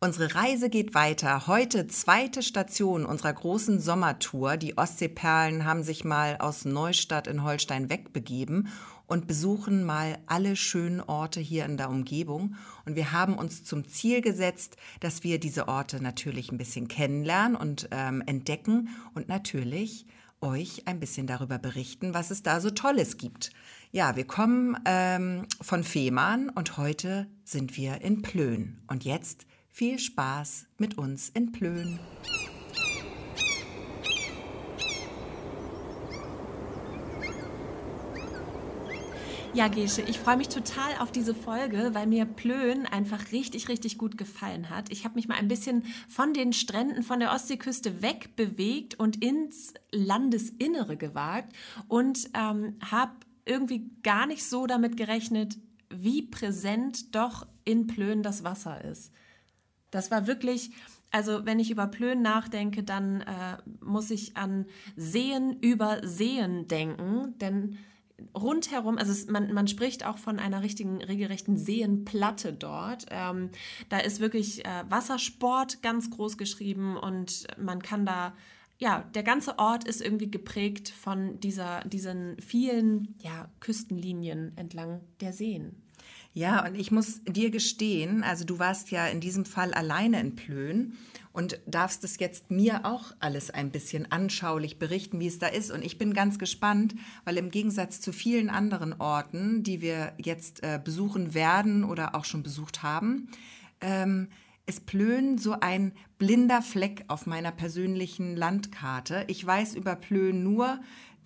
Unsere Reise geht weiter. Heute zweite Station unserer großen Sommertour. Die Ostseeperlen haben sich mal aus Neustadt in Holstein wegbegeben und besuchen mal alle schönen Orte hier in der Umgebung. Und wir haben uns zum Ziel gesetzt, dass wir diese Orte natürlich ein bisschen kennenlernen und ähm, entdecken und natürlich euch ein bisschen darüber berichten, was es da so Tolles gibt. Ja, wir kommen ähm, von Fehmarn und heute sind wir in Plön. Und jetzt viel Spaß mit uns in Plön. Ja, Gesche, ich freue mich total auf diese Folge, weil mir Plön einfach richtig, richtig gut gefallen hat. Ich habe mich mal ein bisschen von den Stränden von der Ostseeküste wegbewegt und ins Landesinnere gewagt und ähm, habe irgendwie gar nicht so damit gerechnet, wie präsent doch in Plön das Wasser ist. Das war wirklich, also wenn ich über Plön nachdenke, dann äh, muss ich an Seen über Seen denken, denn rundherum, also es, man, man spricht auch von einer richtigen, regelrechten Seenplatte dort. Ähm, da ist wirklich äh, Wassersport ganz groß geschrieben und man kann da, ja, der ganze Ort ist irgendwie geprägt von dieser, diesen vielen ja, Küstenlinien entlang der Seen. Ja, und ich muss dir gestehen, also du warst ja in diesem Fall alleine in Plön und darfst es jetzt mir auch alles ein bisschen anschaulich berichten, wie es da ist. Und ich bin ganz gespannt, weil im Gegensatz zu vielen anderen Orten, die wir jetzt äh, besuchen werden oder auch schon besucht haben, ähm, ist Plön so ein blinder Fleck auf meiner persönlichen Landkarte. Ich weiß über Plön nur,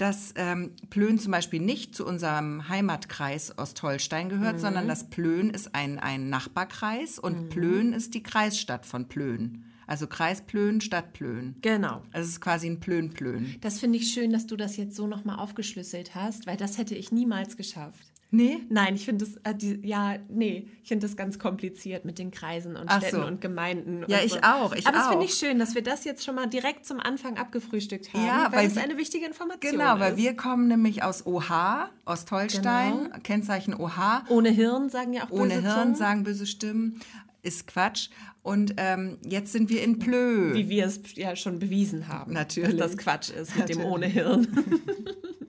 dass ähm, Plön zum Beispiel nicht zu unserem Heimatkreis Ostholstein gehört, mhm. sondern dass Plön ist ein, ein Nachbarkreis und mhm. Plön ist die Kreisstadt von Plön. Also Kreis Plön, Stadt Plön. Genau. Also es ist quasi ein Plön-Plön. Das finde ich schön, dass du das jetzt so nochmal aufgeschlüsselt hast, weil das hätte ich niemals geschafft. Nee? Nein, ich finde das, äh, die, ja, nee, ich finde das ganz kompliziert mit den Kreisen und Ach Städten so. und Gemeinden. Ja, und ich so. auch. Ich Aber es finde ich schön, dass wir das jetzt schon mal direkt zum Anfang abgefrühstückt haben, ja, weil, es eine wichtige Information genau, ist. Genau, weil wir kommen nämlich aus OH, Ostholstein, genau. Kennzeichen OH. Ohne Hirn sagen ja auch böse Ohne Hirn Zungen. sagen böse Stimmen. Ist Quatsch. Und ähm, jetzt sind wir in Plö. Wie wir es ja schon bewiesen haben. Natürlich. Dass das Quatsch ist mit Natürlich. dem ohne Hirn.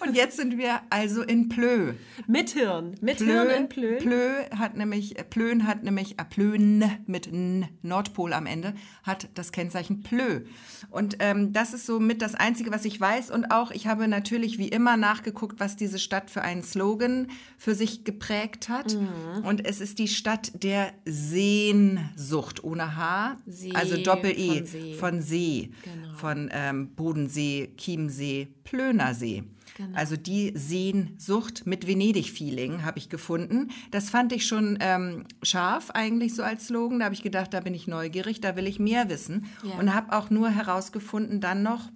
Und jetzt sind wir also in Plö. Mit Hirn. Mit Plö, Hirn in Plö. Plö hat nämlich, Plön hat nämlich, äh, Plön mit N, Nordpol am Ende, hat das Kennzeichen Plö. Und ähm, das ist so mit das Einzige, was ich weiß. Und auch, ich habe natürlich wie immer nachgeguckt, was diese Stadt für einen Slogan für sich geprägt hat. Mhm. Und es ist die Stadt der Sehnsucht, ohne H, See, also Doppel-E, von See, von, See, genau. von ähm, Bodensee, Chiemsee, Plönersee. Genau. Also die Sehnsucht mit Venedig-Feeling habe ich gefunden. Das fand ich schon ähm, scharf eigentlich so als Slogan. Da habe ich gedacht, da bin ich neugierig, da will ich mehr wissen. Ja. Und habe auch nur herausgefunden dann noch,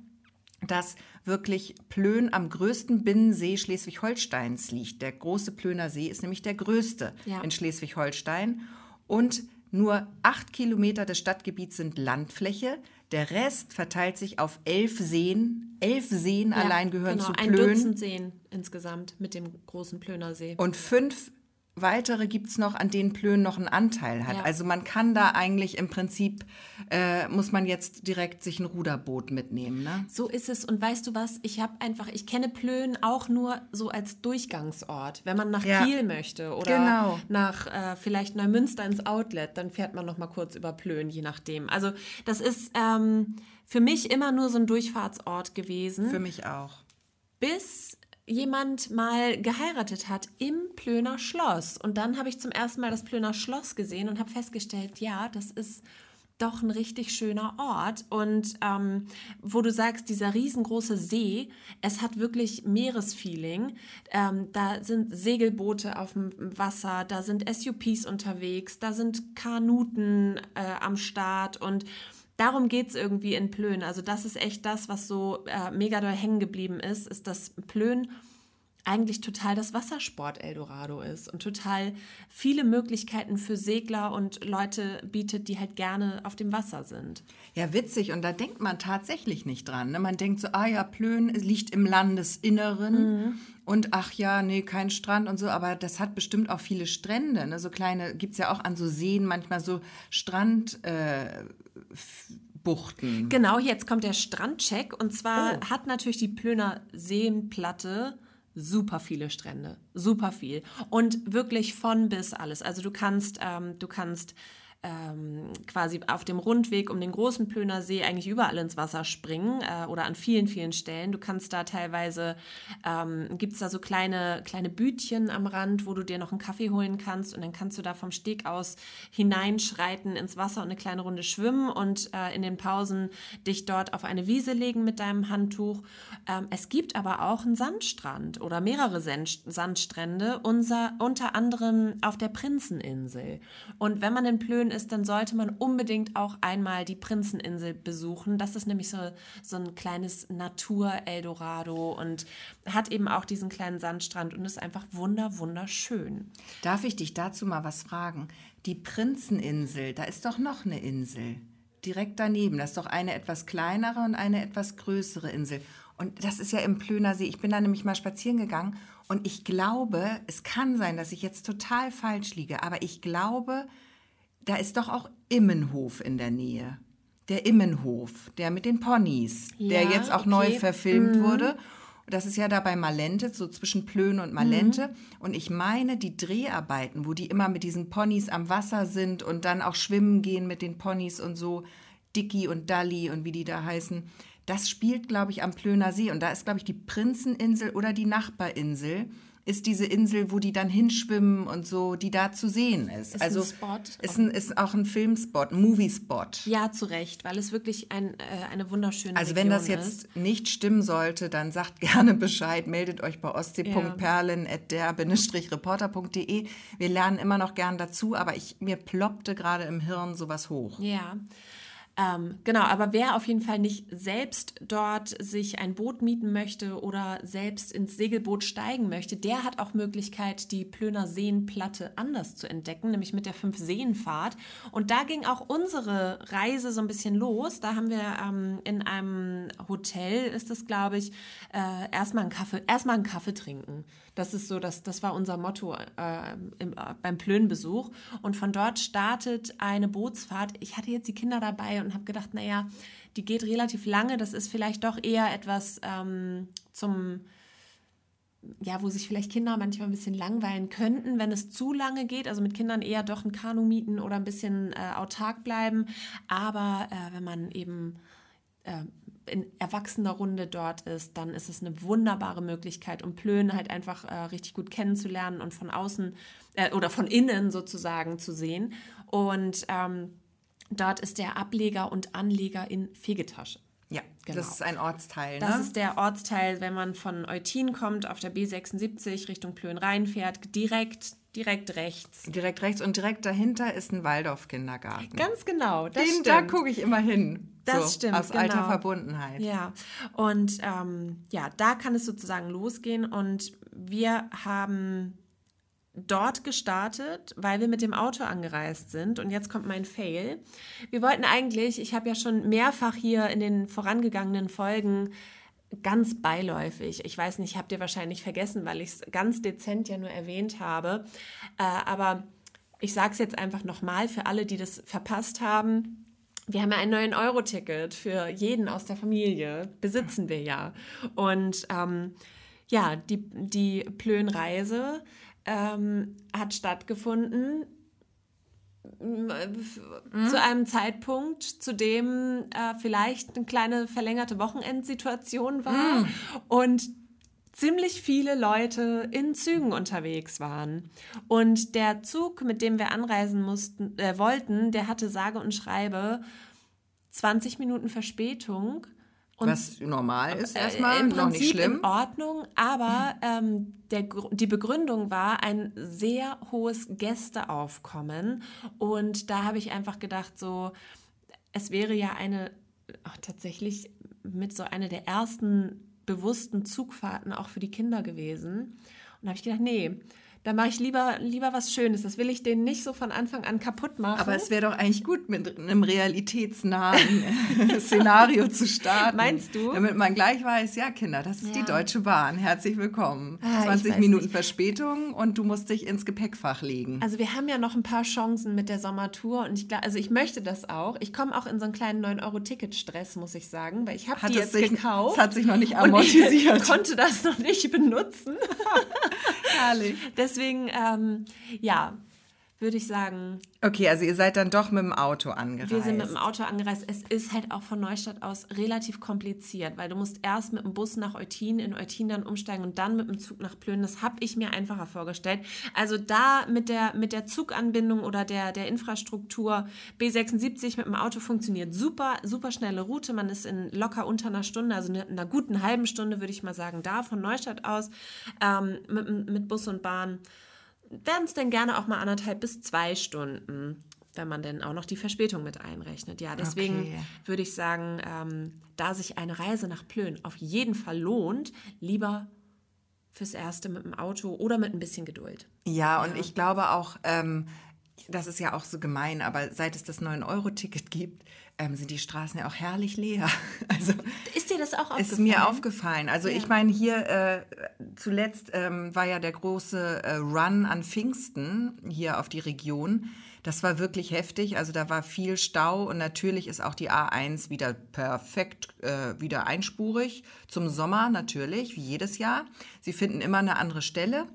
dass wirklich Plön am größten Binnensee Schleswig-Holsteins liegt. Der große Plöner See ist nämlich der größte ja. in Schleswig-Holstein. Und nur acht Kilometer des Stadtgebiets sind Landfläche. Der Rest verteilt sich auf elf Seen. Elf Seen ja, allein gehören genau, zu Plön. Ein Dutzend Seen insgesamt mit dem großen Plöner See. Und fünf weitere gibt es noch, an denen Plön noch einen Anteil hat. Ja. Also man kann da eigentlich im Prinzip, äh, muss man jetzt direkt sich ein Ruderboot mitnehmen. Ne? So ist es. Und weißt du was, ich habe einfach, ich kenne Plön auch nur so als Durchgangsort. Wenn man nach ja. Kiel möchte oder genau. nach äh, vielleicht Neumünster ins Outlet, dann fährt man noch mal kurz über Plön, je nachdem. Also das ist ähm, für mich immer nur so ein Durchfahrtsort gewesen. Für mich auch. Bis jemand mal geheiratet hat im Plöner Schloss. Und dann habe ich zum ersten Mal das Plöner Schloss gesehen und habe festgestellt, ja, das ist doch ein richtig schöner Ort. Und ähm, wo du sagst, dieser riesengroße See, es hat wirklich Meeresfeeling. Ähm, da sind Segelboote auf dem Wasser, da sind SUPs unterwegs, da sind Kanuten äh, am Start und darum geht es irgendwie in Plön. Also das ist echt das, was so äh, mega doll hängen geblieben ist, ist, dass Plön eigentlich total das Wassersport-Eldorado ist und total viele Möglichkeiten für Segler und Leute bietet, die halt gerne auf dem Wasser sind. Ja, witzig. Und da denkt man tatsächlich nicht dran. Ne? Man denkt so, ah ja, Plön liegt im Landesinneren. Mhm. Und ach ja, nee, kein Strand und so, aber das hat bestimmt auch viele Strände. Ne? So kleine, gibt es ja auch an so Seen manchmal so Strand. Äh, Buchten. Genau, jetzt kommt der Strandcheck. Und zwar oh. hat natürlich die Plöner Seenplatte super viele Strände, super viel und wirklich von bis alles. Also du kannst, ähm, du kannst ähm, quasi auf dem Rundweg um den großen Plöner See eigentlich überall ins Wasser springen äh, oder an vielen, vielen Stellen. Du kannst da teilweise, ähm, gibt es da so kleine, kleine Bütchen am Rand, wo du dir noch einen Kaffee holen kannst und dann kannst du da vom Steg aus hineinschreiten ins Wasser und eine kleine Runde schwimmen und äh, in den Pausen dich dort auf eine Wiese legen mit deinem Handtuch. Ähm, es gibt aber auch einen Sandstrand oder mehrere Sandstrände, unser, unter anderem auf der Prinzeninsel. Und wenn man in Plön ist, dann sollte man unbedingt auch einmal die Prinzeninsel besuchen. Das ist nämlich so, so ein kleines Natur-Eldorado und hat eben auch diesen kleinen Sandstrand und ist einfach wunder, wunderschön. Darf ich dich dazu mal was fragen? Die Prinzeninsel, da ist doch noch eine Insel direkt daneben. Das ist doch eine etwas kleinere und eine etwas größere Insel. Und das ist ja im Plöner See. Ich bin da nämlich mal spazieren gegangen und ich glaube, es kann sein, dass ich jetzt total falsch liege, aber ich glaube, da ist doch auch Immenhof in der Nähe. Der Immenhof, der mit den Ponys, ja, der jetzt auch okay. neu verfilmt mhm. wurde. Das ist ja da bei Malente, so zwischen Plön und Malente. Mhm. Und ich meine, die Dreharbeiten, wo die immer mit diesen Ponys am Wasser sind und dann auch schwimmen gehen mit den Ponys und so, Dicky und Dalli und wie die da heißen, das spielt, glaube ich, am Plöner See. Und da ist, glaube ich, die Prinzeninsel oder die Nachbarinsel ist diese Insel, wo die dann hinschwimmen und so, die da zu sehen ist. Ist also ein Spot. Ist, ein, ist auch ein Filmspot, ein Moviespot. Ja, zu Recht, weil es wirklich ein, äh, eine wunderschöne Also wenn das jetzt ist. nicht stimmen sollte, dann sagt gerne Bescheid, meldet euch bei ostsee.perlen.der-reporter.de. Wir lernen immer noch gern dazu, aber ich, mir ploppte gerade im Hirn sowas hoch. Ja, ähm, genau, aber wer auf jeden Fall nicht selbst dort sich ein Boot mieten möchte oder selbst ins Segelboot steigen möchte, der hat auch Möglichkeit, die Plöner Seenplatte anders zu entdecken, nämlich mit der Fünf-Seenfahrt. Und da ging auch unsere Reise so ein bisschen los. Da haben wir ähm, in einem Hotel, ist das glaube ich, äh, erstmal einen Kaffee, erstmal einen Kaffee trinken. Das ist so, das, das war unser Motto äh, im, äh, beim Plönbesuch. Und von dort startet eine Bootsfahrt. Ich hatte jetzt die Kinder dabei und habe gedacht, naja, die geht relativ lange. Das ist vielleicht doch eher etwas ähm, zum ja, wo sich vielleicht Kinder manchmal ein bisschen langweilen könnten, wenn es zu lange geht. Also mit Kindern eher doch ein Kanu mieten oder ein bisschen äh, autark bleiben. Aber äh, wenn man eben äh, in erwachsener Runde dort ist, dann ist es eine wunderbare Möglichkeit, um Plön halt einfach äh, richtig gut kennenzulernen und von außen äh, oder von innen sozusagen zu sehen. Und ähm, dort ist der Ableger und Anleger in Fegetasche. Ja, genau. das ist ein Ortsteil. Ne? Das ist der Ortsteil, wenn man von Eutin kommt, auf der B76 Richtung Plön reinfährt, direkt direkt rechts. Direkt rechts und direkt dahinter ist ein Waldorf-Kindergarten. Ganz genau, Den, stimmt. Da gucke ich immer hin. Das so, stimmt. Aus genau. alter Verbundenheit. Ja, und ähm, ja, da kann es sozusagen losgehen und wir haben dort gestartet, weil wir mit dem Auto angereist sind. Und jetzt kommt mein Fail. Wir wollten eigentlich, ich habe ja schon mehrfach hier in den vorangegangenen Folgen ganz beiläufig. Ich weiß nicht, habt ihr wahrscheinlich vergessen, weil ich es ganz dezent ja nur erwähnt habe. Äh, aber ich sage es jetzt einfach nochmal für alle, die das verpasst haben. Wir haben ja ein 9-Euro-Ticket für jeden aus der Familie, besitzen wir ja. Und ähm, ja, die, die Plön-Reise ähm, hat stattgefunden mhm. zu einem Zeitpunkt, zu dem äh, vielleicht eine kleine verlängerte Wochenendsituation war mhm. und ziemlich viele Leute in Zügen unterwegs waren. Und der Zug, mit dem wir anreisen mussten, äh, wollten, der hatte sage und schreibe 20 Minuten Verspätung. Und Was normal ist äh, erstmal, im Prinzip noch nicht schlimm. in Ordnung, aber ähm, der, die Begründung war ein sehr hohes Gästeaufkommen und da habe ich einfach gedacht, so, es wäre ja eine, ach, tatsächlich mit so einer der ersten bewussten Zugfahrten auch für die Kinder gewesen. Und da habe ich gedacht, nee, da mache ich lieber, lieber was Schönes. Das will ich denen nicht so von Anfang an kaputt machen. Aber es wäre doch eigentlich gut, mit einem realitätsnahen Szenario zu starten. Meinst du? Damit man gleich weiß, ja, Kinder, das ist Ja. die Deutsche Bahn. Herzlich willkommen. Ah, ich 20 weiß Minuten nicht. Verspätung und du musst dich ins Gepäckfach legen. Also wir haben ja noch ein paar Chancen mit der Sommertour und ich glaube, also ich möchte das auch. Ich komme auch in so einen kleinen 9-Euro-Ticket-Stress, muss ich sagen, weil ich habe Hat die es jetzt sich- gekauft. es hat sich noch nicht und ich amortisiert. konnte das noch nicht benutzen. Herrlich. Deswegen, ähm, ja, würde ich sagen, Okay, also ihr seid dann doch mit dem Auto angereist. wir sind mit dem Auto angereist. Es ist halt auch von Neustadt aus relativ kompliziert, weil du musst erst mit dem Bus nach Eutin, in Eutin dann umsteigen und dann mit dem Zug nach Plön. Das habe ich mir einfacher vorgestellt. Also da mit der, mit der Zuganbindung oder der, der Infrastruktur B76 mit dem Auto funktioniert super, super schnelle Route. Man ist in locker unter einer Stunde, also in einer guten halben Stunde, würde ich mal sagen, da von Neustadt aus ähm, mit, mit Bus und Bahn werden es denn gerne auch mal anderthalb bis zwei Stunden, wenn man denn auch noch die Verspätung mit einrechnet. Ja, deswegen Okay. würde ich sagen, ähm, da sich eine Reise nach Plön auf jeden Fall lohnt, lieber fürs Erste mit dem Auto oder mit ein bisschen Geduld. Ja, und ich glaube auch, ähm, das ist ja auch so gemein, aber seit es das 9-Euro-Ticket gibt, ähm, sind die Straßen ja auch herrlich leer. Also Ist dir das auch aufgefallen? ist mir aufgefallen. Also ich meine, hier äh, zuletzt ähm, war ja der große äh, Run an Pfingsten hier auf die Region. Das war wirklich heftig. Also da war viel Stau und natürlich ist auch die A1 wieder perfekt, äh, wieder einspurig. Zum Sommer natürlich, wie jedes Jahr. Sie finden immer eine andere Stelle.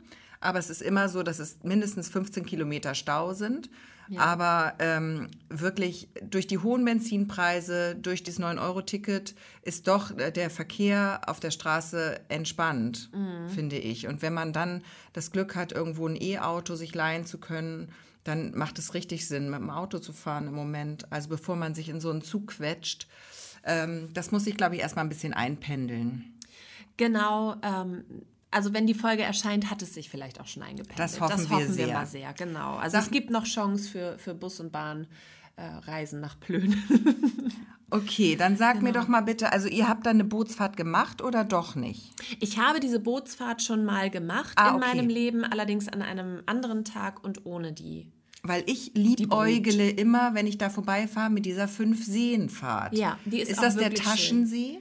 Aber es ist immer so, dass es mindestens 15 Kilometer Stau sind. Aber ähm, wirklich durch die hohen Benzinpreise, durch das 9-Euro-Ticket ist doch äh, der Verkehr auf der Straße entspannt, finde ich. Und wenn man dann das Glück hat, irgendwo ein E-Auto sich leihen zu können, dann macht es richtig Sinn, mit dem Auto zu fahren im Moment. Also bevor man sich in so einen Zug quetscht. Ähm, das muss ich, glaube ich, erstmal ein bisschen einpendeln. Genau, ähm, also wenn die Folge erscheint, hat es sich vielleicht auch schon eingependelt. Das hoffen das wir hoffen wir sehr. mal sehr, genau. Also es gibt noch Chance für, für Bus und Bahn. Äh, nach Plön. Okay, dann sag mir doch mal bitte, also ihr habt da eine Bootsfahrt gemacht oder doch nicht? Ich habe diese Bootsfahrt schon mal gemacht Ah, in okay. meinem Leben, allerdings an einem anderen Tag und ohne die. Weil ich liebäugle immer, wenn ich da vorbeifahre, mit dieser Fünf-Seen-Fahrt. Ja, die ist Ist auch das der Taschensee?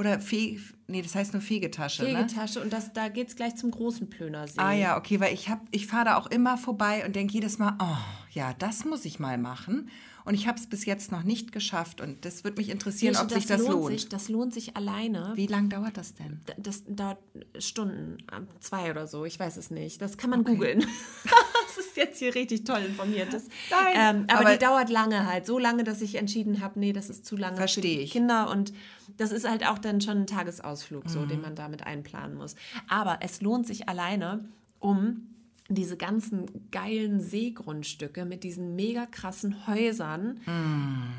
Oder Fe nee, das heißt nur Fegetasche, ne? Fegetasche und das, da geht es gleich zum großen Plönersee. Ah ja, okay, weil ich, hab- ich fahre da auch immer vorbei und denke jedes Mal, oh, ja, das muss ich mal machen. Und ich habe es bis jetzt noch nicht geschafft und das würde mich interessieren, ob sich das lohnt. Sich, das lohnt sich alleine. Wie lange dauert das denn? D- Das dauert Stunden, äh, zwei oder so, ich weiß es nicht. Das kann man googeln. ist jetzt hier richtig toll informiert. Das, Nein, ähm, aber, aber- die dauert lange halt. So lange, dass ich entschieden habe, nee, das ist zu lange für die ich. Kinder. Und das ist halt auch dann schon ein Tagesausflug, so, Mhm. den man damit einplanen muss. Aber es lohnt sich alleine, um diese ganzen geilen Seegrundstücke mit diesen mega krassen Häusern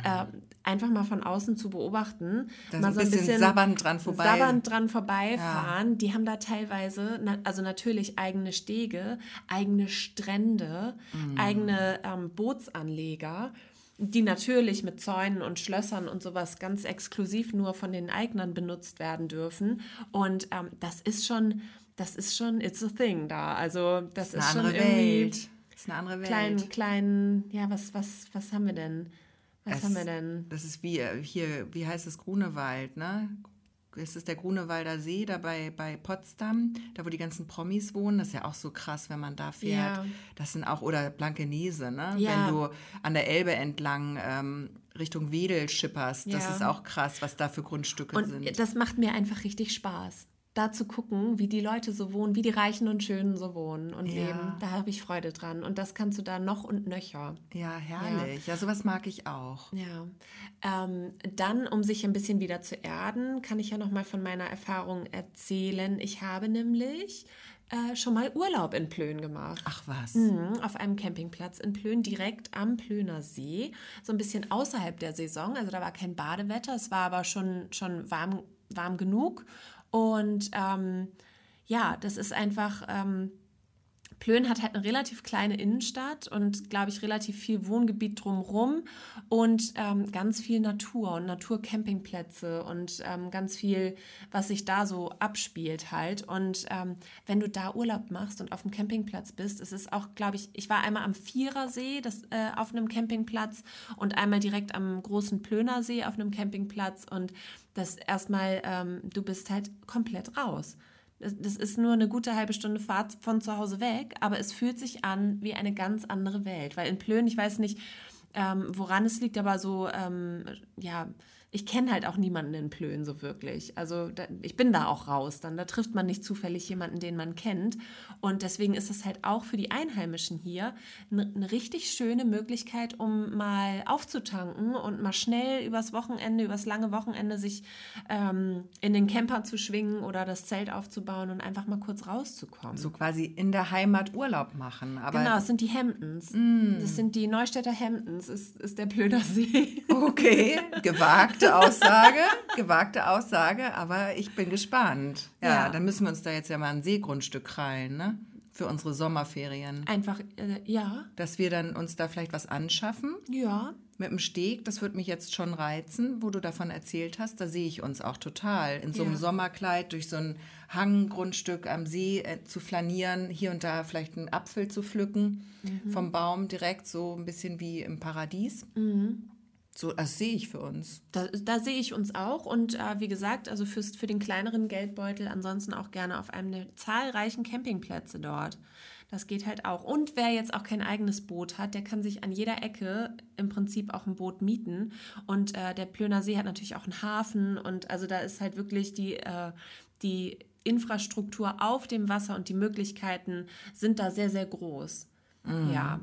äh, einfach mal von außen zu beobachten. Da mal so ein bisschen sabbernd dran vorbei. Sabbernd dran vorbeifahren. Die haben da teilweise, also natürlich eigene Stege, eigene Strände, Mhm. eigene ähm, Bootsanleger, die natürlich mit Zäunen und Schlössern und sowas ganz exklusiv nur von den Eignern benutzt werden dürfen. Und ähm, das ist schon, das ist schon, it's a thing da. Also das Das ist ist eine schon andere irgendwie Welt. Das ist eine andere Welt. klein, klein, ja, was, was, was haben wir denn? Was Es- haben wir denn? Das ist wie äh, hier, wie heißt es, Grunewald, ne? Es ist der Grunewalder See da bei, bei Potsdam, da wo die ganzen Promis wohnen. Das ist ja auch so krass, wenn man da fährt. Ja. Das sind auch, oder Blankenese, ne? Ja. Wenn du an der Elbe entlang ähm, Richtung Wedel schipperst. Das Ja. ist auch krass, was da für Grundstücke Und sind. das macht mir einfach richtig Spaß. Da zu gucken, wie die Leute so wohnen, wie die Reichen und Schönen so wohnen und Ja. leben. Da habe ich Freude dran. Und das kannst du da noch und nöcher. Ja, herrlich. Ja, sowas mag ich auch. Ja. Ähm, dann, um sich ein bisschen wieder zu erden, kann ich ja noch mal von meiner Erfahrung erzählen. Ich habe nämlich äh, schon mal Urlaub in Plön gemacht. Ach was. Mhm, auf einem Campingplatz in Plön, direkt am Plöner See, so ein bisschen außerhalb der Saison. Also da war kein Badewetter, es war aber schon, schon warm, warm genug. Und ähm, ja, das ist einfach, ähm, Plön hat halt eine relativ kleine Innenstadt und, glaube ich, relativ viel Wohngebiet drumherum und ähm, ganz viel Natur und Naturcampingplätze und ähm, ganz viel, was sich da so abspielt halt. Und ähm, wenn du da Urlaub machst und auf dem Campingplatz bist, ist es auch, glaube ich, ich war einmal am Vierersee das, äh, auf einem Campingplatz und einmal direkt am großen Plönersee auf einem Campingplatz und das erstmal, ähm, du bist halt komplett raus. Das ist nur eine gute halbe Stunde Fahrt von zu Hause weg, aber es fühlt sich an wie eine ganz andere Welt. Weil in Plön, ich weiß nicht, ähm, woran es liegt, aber so, ähm, ja, ich kenne halt auch niemanden in Plön so wirklich. Also da, ich bin da auch raus. Dann da trifft man nicht zufällig jemanden, den man kennt. Und deswegen ist es halt auch für die Einheimischen hier eine, richtig schöne Möglichkeit, um mal aufzutanken und mal schnell übers Wochenende, übers lange Wochenende sich ähm, in den Camper zu schwingen oder das Zelt aufzubauen und einfach mal kurz rauszukommen. So quasi in der Heimat Urlaub machen. Aber genau, es sind die Hemdens. Mm. Das sind die Neustädter Hemdens, ist, ist der Plödersee. Okay, gewagt gewagte Aussage, gewagte Aussage, aber ich bin gespannt. Ja, ja, dann müssen wir uns da jetzt ja mal ein Seegrundstück krallen, ne? Für unsere Sommerferien. Einfach, äh, ja. Dass wir dann uns da vielleicht was anschaffen. Ja. Mit dem Steg, das würde mich jetzt schon reizen, wo du davon erzählt hast. Da sehe ich uns auch total. In so einem ja. Sommerkleid durch so ein Hanggrundstück am See äh, zu flanieren, hier und da vielleicht einen Apfel zu pflücken mhm. vom Baum direkt, so ein bisschen wie im Paradies. Mhm. So, das sehe ich für uns. Da, da sehe ich uns auch. Und äh, wie gesagt, also fürs, für den kleineren Geldbeutel ansonsten auch gerne auf einem der zahlreichen Campingplätze dort. Das geht halt auch. Und wer jetzt auch kein eigenes Boot hat, der kann sich an jeder Ecke im Prinzip auch ein Boot mieten. Und äh, der Plöner See hat natürlich auch einen Hafen. Und also da ist halt wirklich die, äh, die Infrastruktur auf dem Wasser und die Möglichkeiten sind da sehr, sehr groß. Mhm. Ja.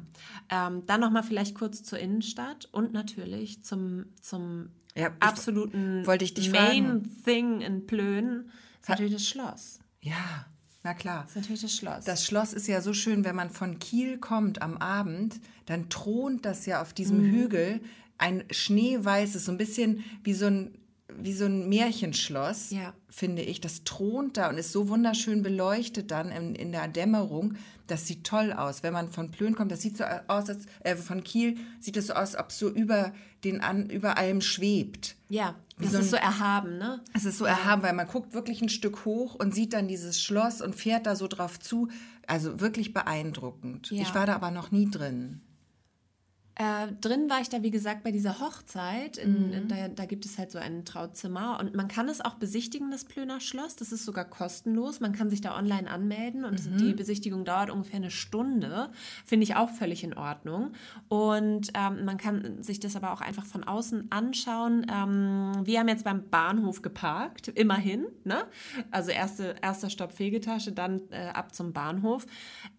Ähm, dann nochmal vielleicht kurz zur Innenstadt und natürlich zum, zum ja, absoluten wollte ich dich Main fragen. Thing in Plön. Ist natürlich das Schloss. Ja, na klar. Das ist natürlich das Schloss. Das Schloss ist ja so schön, wenn man von Kiel kommt am Abend, dann thront das ja auf diesem mhm. Hügel ein schneeweißes, so ein bisschen wie so ein wie so ein Märchenschloss, ja. finde ich. Das thront da und ist so wunderschön beleuchtet dann in, in der Dämmerung. Das sieht toll aus. Wenn man von Plön kommt, das sieht so aus, als, äh, von Kiel sieht es so aus, als ob es so über, den an, über allem schwebt. Ja, Wie das so ein, ist so erhaben, ne? Es ist so ja. erhaben, weil man guckt wirklich ein Stück hoch und sieht dann dieses Schloss und fährt da so drauf zu. Also wirklich beeindruckend. Ja. Ich war da aber noch nie drin. Äh, drin war ich da, wie gesagt, bei dieser Hochzeit. In, mhm. da, da, gibt es halt so ein Trauzimmer und man kann es auch besichtigen, das Plöner Schloss. Das ist sogar kostenlos. Man kann sich da online anmelden und mhm. die Besichtigung dauert ungefähr eine Stunde. Finde ich auch völlig in Ordnung. Und ähm, man kann sich das aber auch einfach von außen anschauen. Ähm, wir haben jetzt beim Bahnhof geparkt, immerhin. Ne? Also erste, erster Stopp Fegetasche, dann äh, ab zum Bahnhof.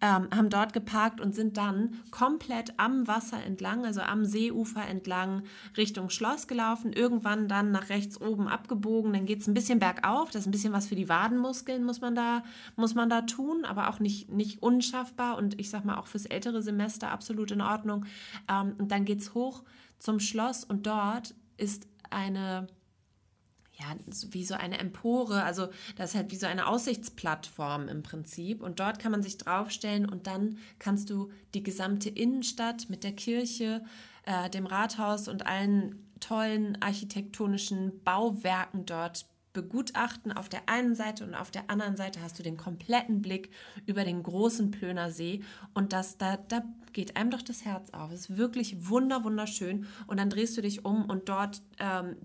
Ähm, haben dort geparkt und sind dann komplett am Wasser entlang entlang, also am Seeufer entlang Richtung Schloss gelaufen, irgendwann dann nach rechts oben abgebogen, dann geht es ein bisschen bergauf, das ist ein bisschen was für die Wadenmuskeln, muss man da, muss man da tun, aber auch nicht, nicht unschaffbar und ich sag mal auch fürs ältere Semester absolut in Ordnung. Ähm, und dann geht es hoch zum Schloss und dort ist eine ja, wie so eine Empore, also das ist halt wie so eine Aussichtsplattform im Prinzip. Und dort kann man sich draufstellen und dann kannst du die gesamte Innenstadt mit der Kirche, äh, dem Rathaus und allen tollen architektonischen Bauwerken dort begutachten. Auf der einen Seite und auf der anderen Seite hast du den kompletten Blick über den großen Plöner See. Und das da da geht einem doch das Herz auf. Es ist wirklich wunder wunderschön. Und dann drehst du dich um und dort ähm,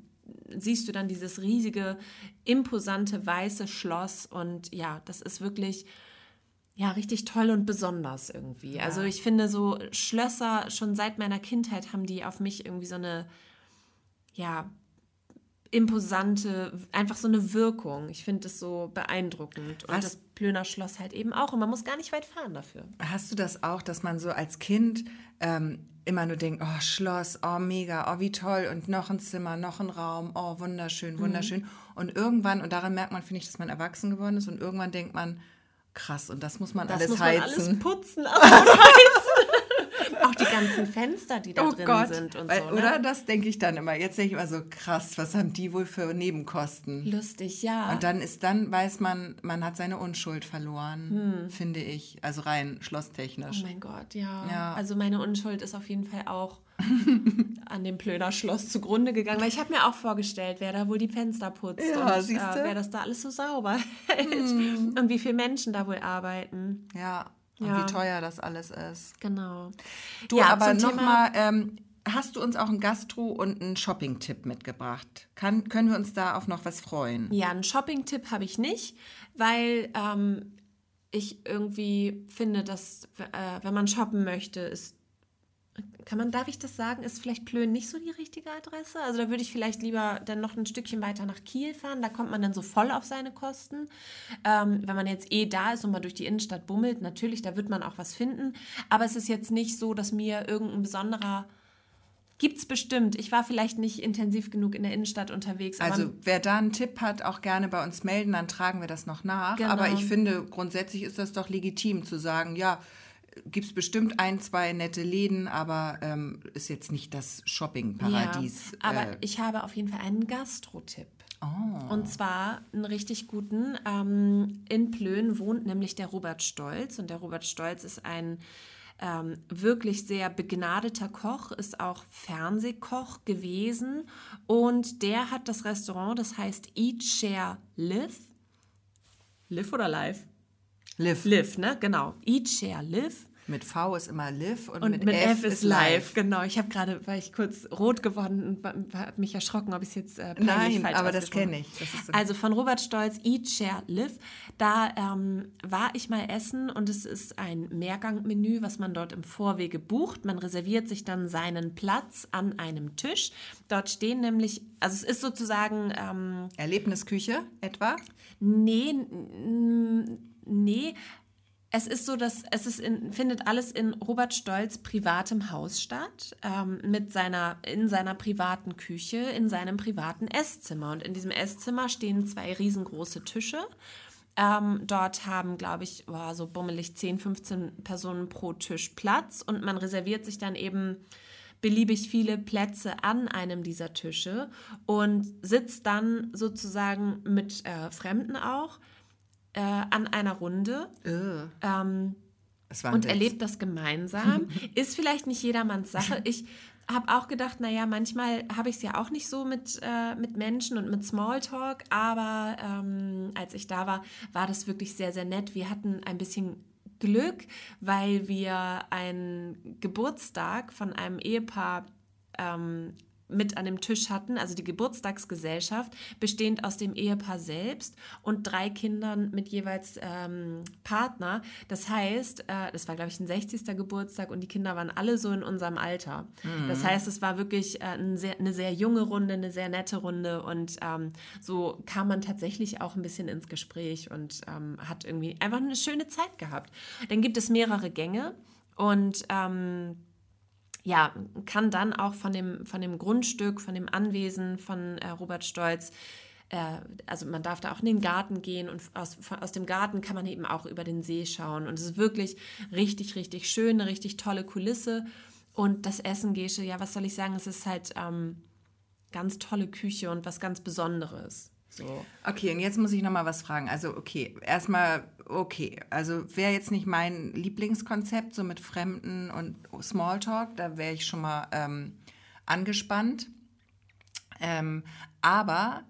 siehst du dann dieses riesige, imposante weiße Schloss und ja, das ist wirklich ja, richtig toll und besonders irgendwie. Ja. Also ich finde so Schlösser schon seit meiner Kindheit haben die auf mich irgendwie so eine ja, imposante, einfach so eine Wirkung. Ich finde das so beeindruckend. Und Hast, das Plöner Schloss halt eben auch. Und man muss gar nicht weit fahren dafür. Hast du das auch, dass man so als Kind ähm, immer nur denkt, oh, Schloss, oh, mega, oh, wie toll und noch ein Zimmer, noch ein Raum, oh, wunderschön, mhm. wunderschön. Mhm. Und irgendwann, und daran merkt man, finde ich, dass man erwachsen geworden ist und irgendwann denkt man, krass, und das muss man das alles muss heizen. Man alles putzen, also heizen. Auch die ganzen Fenster, die da oh drin Gott. sind und Weil, so. Ne? Oder? Das denke ich dann immer. Jetzt denke ich immer so, krass, was haben die wohl für Nebenkosten? Lustig, ja. Und dann ist dann, weiß man, man hat seine Unschuld verloren, finde ich. Also rein schlosstechnisch. Oh mein Gott, ja. Ja. Also meine Unschuld ist auf jeden Fall auch an dem Plöner Schloss zugrunde gegangen. Weil ich habe mir auch vorgestellt, wer da wohl die Fenster putzt Ja, und? Hm. äh, wer das da alles so sauber hält und wie viele Menschen da wohl arbeiten. Ja. Und Ja. wie teuer das alles ist. Genau. Du, Ja, aber nochmal, ähm, hast du uns auch einen Gastro- und einen Shopping-Tipp mitgebracht? Kann, können wir uns da auf noch was freuen? Ja, einen Shopping-Tipp habe ich nicht, weil ähm, ich irgendwie finde, dass äh, wenn man shoppen möchte, ist kann man, darf ich das sagen, ist vielleicht Plön nicht so die richtige Adresse? Also da würde ich vielleicht lieber dann noch ein Stückchen weiter nach Kiel fahren. Da kommt man dann so voll auf seine Kosten. Ähm, wenn man jetzt eh da ist und mal durch die Innenstadt bummelt, natürlich, da wird man auch was finden. Aber es ist jetzt nicht so, dass mir irgendein besonderer Gibt's bestimmt. Ich war vielleicht nicht intensiv genug in der Innenstadt unterwegs. Also wer da einen Tipp hat, auch gerne bei uns melden, dann tragen wir das noch nach. Genau. Aber ich finde, grundsätzlich ist das doch legitim zu sagen, ja, gibt es bestimmt ein, zwei nette Läden, aber ähm, ist jetzt nicht das Shopping-Paradies. Ja, aber äh, ich habe auf jeden Fall einen Gastro-Tipp. oh. Und zwar einen richtig guten. Ähm, in Plön wohnt nämlich der Robert Stolz. Und der Robert Stolz ist ein ähm, wirklich sehr begnadeter Koch, ist auch Fernsehkoch gewesen. Und der hat das Restaurant, das heißt Eat, Share, Live. Live oder Live? Liv. Live, ne? Genau. Eat, Share, Live. Mit V ist immer Liv und, Und mit, mit, F, ist live. Genau. Ich habe gerade, weil ich kurz rot geworden und habe mich erschrocken, ob ich es jetzt äh, Nein, aber das kenne ich. Das so- also von Robert Stolz, Eat, Share, Live. Da ähm, war ich mal essen und es ist ein Mehrgangmenü, was man dort im Vorwege bucht. Man reserviert sich dann seinen Platz an einem Tisch. Dort stehen nämlich, also es ist sozusagen, ähm, Erlebnisküche etwa? nee, nee. Es ist so, dass es ist in, findet alles in Robert Stolz privatem Haus statt, ähm, mit seiner, in seiner privaten Küche, in seinem privaten Esszimmer. Und in diesem Esszimmer stehen zwei riesengroße Tische. Ähm, dort haben, glaube ich, oh, so bummelig 10, 15 Personen pro Tisch Platz und man reserviert sich dann eben beliebig viele Plätze an einem dieser Tische und sitzt dann sozusagen mit äh, Fremden auch äh, an einer Runde Äh, ähm, und erlebt das gemeinsam. Ist vielleicht nicht jedermanns Sache. Ich habe auch gedacht, naja, manchmal habe ich es ja auch nicht so mit, äh, mit Menschen und mit Smalltalk, aber ähm, als ich da war, war das wirklich sehr, sehr nett. Wir hatten ein bisschen Glück, weil wir einen Geburtstag von einem Ehepaar ähm, mit an dem Tisch hatten, also die Geburtstagsgesellschaft, bestehend aus dem Ehepaar selbst und drei Kindern mit jeweils ähm, Partner. Das heißt, äh, das war, glaube ich, ein 60. Geburtstag und die Kinder waren alle so in unserem Alter. Das heißt, es war wirklich äh, ein sehr, eine sehr junge Runde, eine sehr nette Runde und ähm, so kam man tatsächlich auch ein bisschen ins Gespräch und ähm, hat irgendwie einfach eine schöne Zeit gehabt. Dann gibt es mehrere Gänge und ähm, ja, kann dann auch von dem, von dem Grundstück, von dem Anwesen von äh, Robert Stolz, äh, also man darf da auch in den Garten gehen und aus, aus dem Garten kann man eben auch über den See schauen. Und es ist wirklich richtig, richtig schön, eine richtig tolle Kulisse. Und das Essen, Gesche, ja, was soll ich sagen, es ist halt ähm, ganz tolle Küche und was ganz Besonderes. So. Okay, und jetzt muss ich noch mal was fragen. Also, okay, erstmal, okay. Also, wäre jetzt nicht mein Lieblingskonzept, so mit Fremden und Smalltalk, da wäre ich schon mal ähm, angespannt. Ähm, aber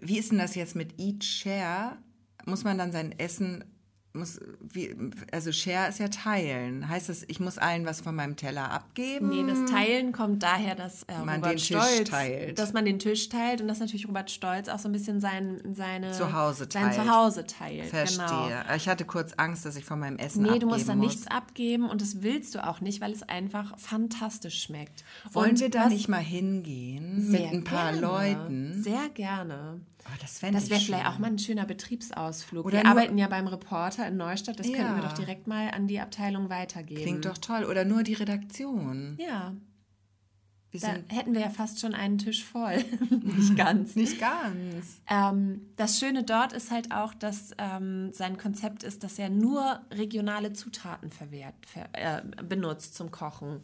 wie ist denn das jetzt mit Eat Share? Muss man dann sein Essen, muss, wie, also Share ist ja teilen. Heißt das, ich muss allen was von meinem Teller abgeben? Nee, das Teilen kommt daher, dass äh, Man Robert den Tisch Stolz, teilt. dass man den Tisch teilt und dass natürlich Robert Stolz auch so ein bisschen sein, seine, Zuhause sein teilt. Zuhause teilt. Verstehe. Genau. Ich hatte kurz Angst, dass ich von meinem Essen Nee, abgeben du musst da muss. nichts abgeben und das willst du auch nicht, weil es einfach fantastisch schmeckt. Wollen und wir da nicht mal hingehen mit ein paar gerne. Leuten? Sehr gerne. Oh, das wäre schön. vielleicht auch mal ein schöner Betriebsausflug. Oder wir nur- arbeiten ja beim Reporter in Neustadt, das könnten wir Ja. doch direkt mal an die Abteilung weitergeben. Klingt doch toll. Oder nur die Redaktion. Ja. Wir Da hätten wir ja fast schon einen Tisch voll. Nicht ganz. nicht ganz. Ähm, das Schöne dort ist halt auch, dass ähm, sein Konzept ist, dass er nur regionale Zutaten verwehrt, ver, äh, benutzt zum Kochen.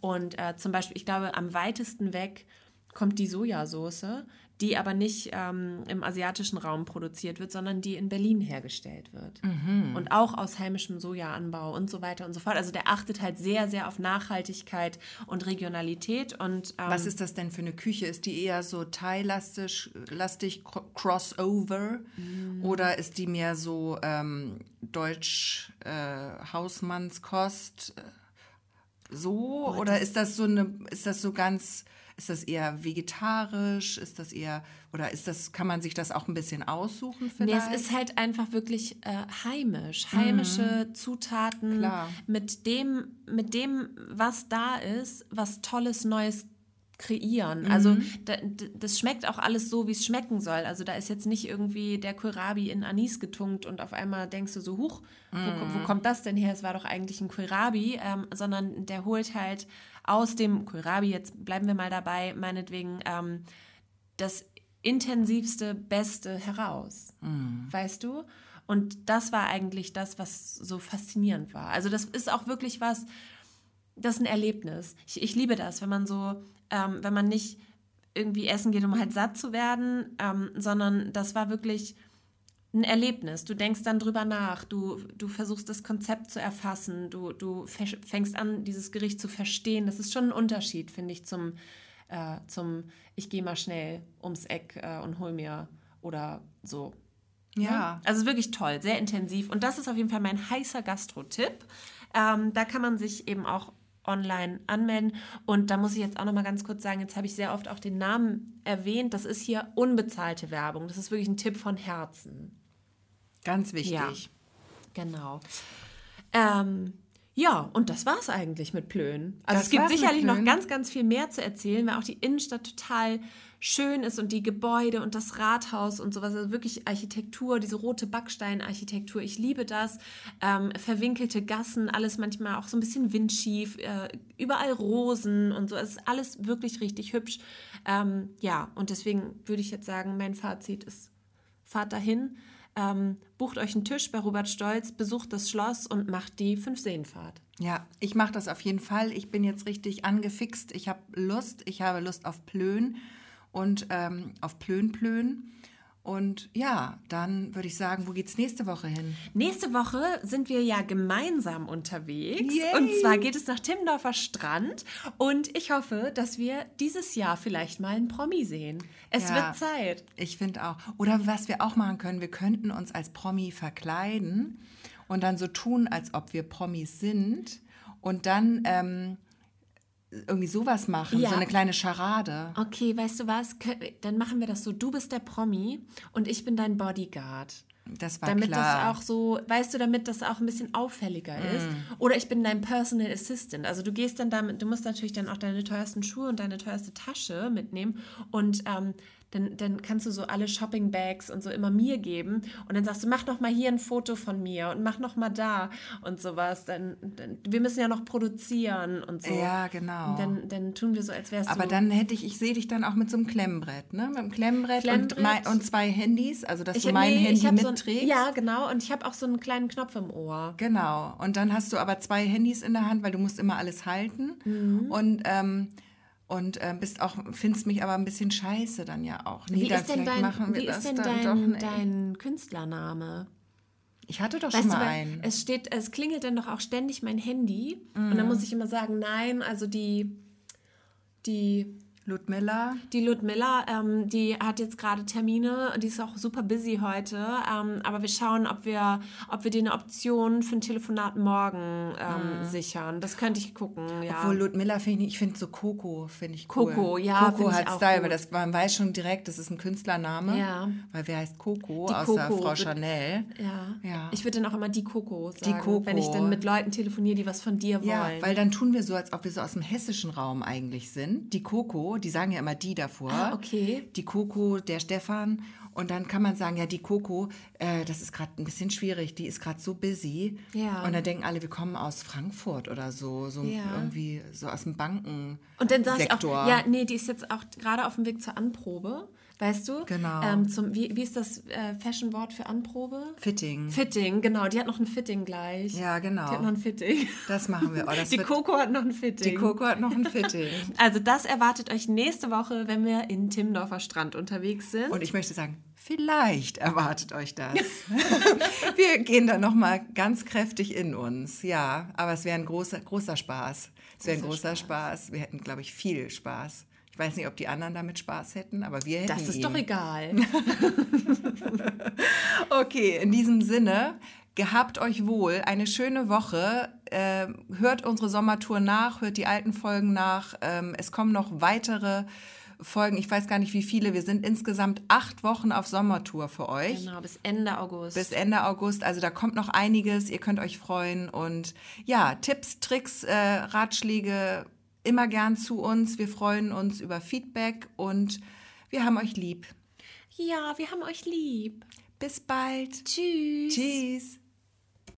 Und äh, zum Beispiel, ich glaube, am weitesten weg kommt die Sojasauce, die aber nicht ähm, im asiatischen Raum produziert wird, sondern die in Berlin hergestellt wird. Und auch aus heimischem Sojaanbau und so weiter und so fort. Also der achtet halt sehr, sehr auf Nachhaltigkeit und Regionalität. Und ähm, Was ist das denn für eine Küche? Ist die eher so Thai-lastig, lastig, cro- Crossover? Oder ist die mehr so ähm, deutsch äh, Hausmannskost? äh, So? Oder ist das so eine, ist das so ganz, ist das eher vegetarisch? Ist das eher, oder ist das, kann man sich das auch ein bisschen aussuchen Nee, vielleicht? es ist halt einfach wirklich äh, heimisch. Heimische Zutaten Klar. mit dem, mit dem, was da ist, was Tolles Neues kreieren. Also da, das schmeckt auch alles so, wie es schmecken soll. Also da ist jetzt nicht irgendwie der Kohlrabi in Anis getunkt und auf einmal denkst du so, huch, wo, wo kommt das denn her? Es war doch eigentlich ein Kohlrabi, ähm, sondern der holt halt aus dem Kohlrabi, jetzt bleiben wir mal dabei, meinetwegen, ähm, das intensivste, beste heraus. Weißt du? Und das war eigentlich das, was so faszinierend war. Also das ist auch wirklich was, das ist ein Erlebnis. Ich, ich liebe das, wenn man so, ähm, wenn man nicht irgendwie essen geht, um halt satt zu werden, ähm, sondern das war wirklich ein Erlebnis. Du denkst dann drüber nach, du, du versuchst das Konzept zu erfassen, du, du fängst an, dieses Gericht zu verstehen. Das ist schon ein Unterschied, finde ich, zum, äh, zum ich gehe mal schnell ums Eck äh, und hol mir oder so. ja. Also wirklich toll, sehr intensiv. Und das ist auf jeden Fall mein heißer Gastro-Tipp. Ähm, da kann man sich eben auch online anmelden. Und da muss ich jetzt auch noch mal ganz kurz sagen, jetzt habe ich sehr oft auch den Namen erwähnt. Das ist hier unbezahlte Werbung. Das ist wirklich ein Tipp von Herzen. Ganz wichtig. Ja. Genau. Ähm, ja, und das war es eigentlich mit Plön. Also Das es gibt sicherlich noch ganz, ganz viel mehr zu erzählen, weil auch die Innenstadt total schön ist und die Gebäude und das Rathaus und sowas. Also wirklich Architektur, diese rote Backsteinarchitektur. Ich liebe das. Ähm, verwinkelte Gassen, alles manchmal auch so ein bisschen windschief, äh, überall Rosen und so. Es ist alles wirklich richtig hübsch. Ähm, ja, und deswegen würde ich jetzt sagen, mein Fazit ist, fahrt dahin, ähm, bucht euch einen Tisch bei Robert Stolz, besucht das Schloss und macht die Fünf-Seenfahrt. Ja, ich mache das auf jeden Fall. Ich bin jetzt richtig angefixt. Ich habe Lust. Ich habe Lust auf Plön und ähm, auf Plön-Plön. Und ja, dann würde ich sagen, wo geht's nächste Woche hin? Nächste Woche sind wir ja gemeinsam unterwegs. Yay! Und zwar geht es nach Timmendorfer Strand. Und ich hoffe, dass wir dieses Jahr vielleicht mal einen Promi sehen. Es Ja. wird Zeit. Ich finde auch. Oder was wir auch machen können, wir könnten uns als Promi verkleiden und dann so tun, als ob wir Promis sind und dann ähm, irgendwie sowas machen, Ja. so eine kleine Scharade. Okay, weißt du was? Dann machen wir das so. Du bist der Promi und ich bin dein Bodyguard. Das war damit klar. das auch so, weißt du, damit das auch ein bisschen auffälliger ist. Oder ich bin dein Personal Assistant. Also du gehst dann damit, du musst natürlich dann auch deine teuersten Schuhe und deine teuerste Tasche mitnehmen und ähm, dann, dann kannst du so alle Shopping Bags und so immer mir geben und dann sagst du, mach noch mal hier ein Foto von mir und mach noch mal da und sowas. Dann, dann wir müssen ja noch produzieren und so. Ja, genau. Und dann, dann tun wir so, als wärst Aber du. dann hätte ich, ich sehe dich dann auch mit so einem Klemmbrett, ne? Mit einem Klemmbrett, Klemmbrett. Und, mein, und zwei Handys, also dass du hab- mein nee, Handy ich hab so ein, mitträgst. Ja, genau. Und ich habe auch so einen kleinen Knopf im Ohr. Genau. Und dann hast du aber zwei Handys in der Hand, weil du musst immer alles halten. Mhm. Und, ähm, und ähm, bist auch, findest mich aber ein bisschen scheiße dann ja auch. Nee, Wie dann ist denn, dein, machen wir wie das ist denn dein, doch. Dein Künstlername? Ich hatte doch Weißt schon du, mal weil einen. es steht, es klingelt dann doch auch ständig mein Handy und Mhm. dann muss ich immer sagen, nein, also die, die, Ludmilla. die Ludmilla, ähm, die hat jetzt gerade Termine, die ist auch super busy heute, ähm, aber wir schauen, ob wir, ob wir dir eine Option für ein Telefonat morgen ähm, sichern. Das könnte ich gucken, ja. Mhm. Obwohl Ludmilla finde ich, ich finde so Coco finde ich cool. Coco, ja, Coco hat Style, weil das, man weiß schon direkt, das ist ein Künstlername. Ja. Weil wer heißt Coco, Die außer Coco Frau wird- Chanel. ja. Ja. Ich würde dann auch immer die Coco sagen, Coco. wenn ich dann mit Leuten telefoniere, die was von dir Ja, wollen. weil dann tun wir so, als ob wir so aus dem hessischen Raum eigentlich sind. Die Coco, die sagen ja immer die davor. Ah, okay. Die Coco, der Stefan Und dann kann man sagen, ja, die Coco, äh, das ist gerade ein bisschen schwierig, die ist gerade so busy. Ja. Und dann denken alle, wir kommen aus Frankfurt oder so, so Ja. irgendwie so aus dem Banken. Und dann sage ich auch, ja, nee, die ist jetzt auch gerade auf dem Weg zur Anprobe. Weißt du? Genau. Ähm, zum, wie, wie ist das äh, Fashion-Wort für Anprobe? Fitting. Fitting, genau. Die hat noch ein Fitting gleich. Ja, genau. Die hat noch ein Fitting. Das machen wir. Oh, das Die Coco hat noch ein Fitting. die Coco hat noch ein Fitting. Also das erwartet euch nächste Woche, wenn wir in Timmendorfer Strand unterwegs sind. Und ich möchte sagen, vielleicht erwartet euch das. wir gehen da noch mal ganz kräftig in uns. Ja, aber es wäre ein großer, großer Spaß. Es wäre ein Großer großer Spaß. Wir hätten, glaube ich, viel Spaß. Ich weiß nicht, ob die anderen damit Spaß hätten, aber wir hätten das ist ihn. doch egal. Okay, in diesem Sinne, gehabt euch wohl, eine schöne Woche. Ähm, hört unsere Sommertour nach, hört die alten Folgen nach. Ähm, es kommen noch weitere Folgen. Ich weiß gar nicht, wie viele. Wir sind insgesamt acht Wochen auf Sommertour für euch. genau, bis Ende August. Bis Ende August. Also da kommt noch einiges. Ihr könnt euch freuen. Und ja, Tipps, Tricks, äh, Ratschläge immer gern zu uns. Wir freuen uns über Feedback und wir haben euch lieb. ja, wir haben euch lieb. Bis bald. Tschüss. Tschüss.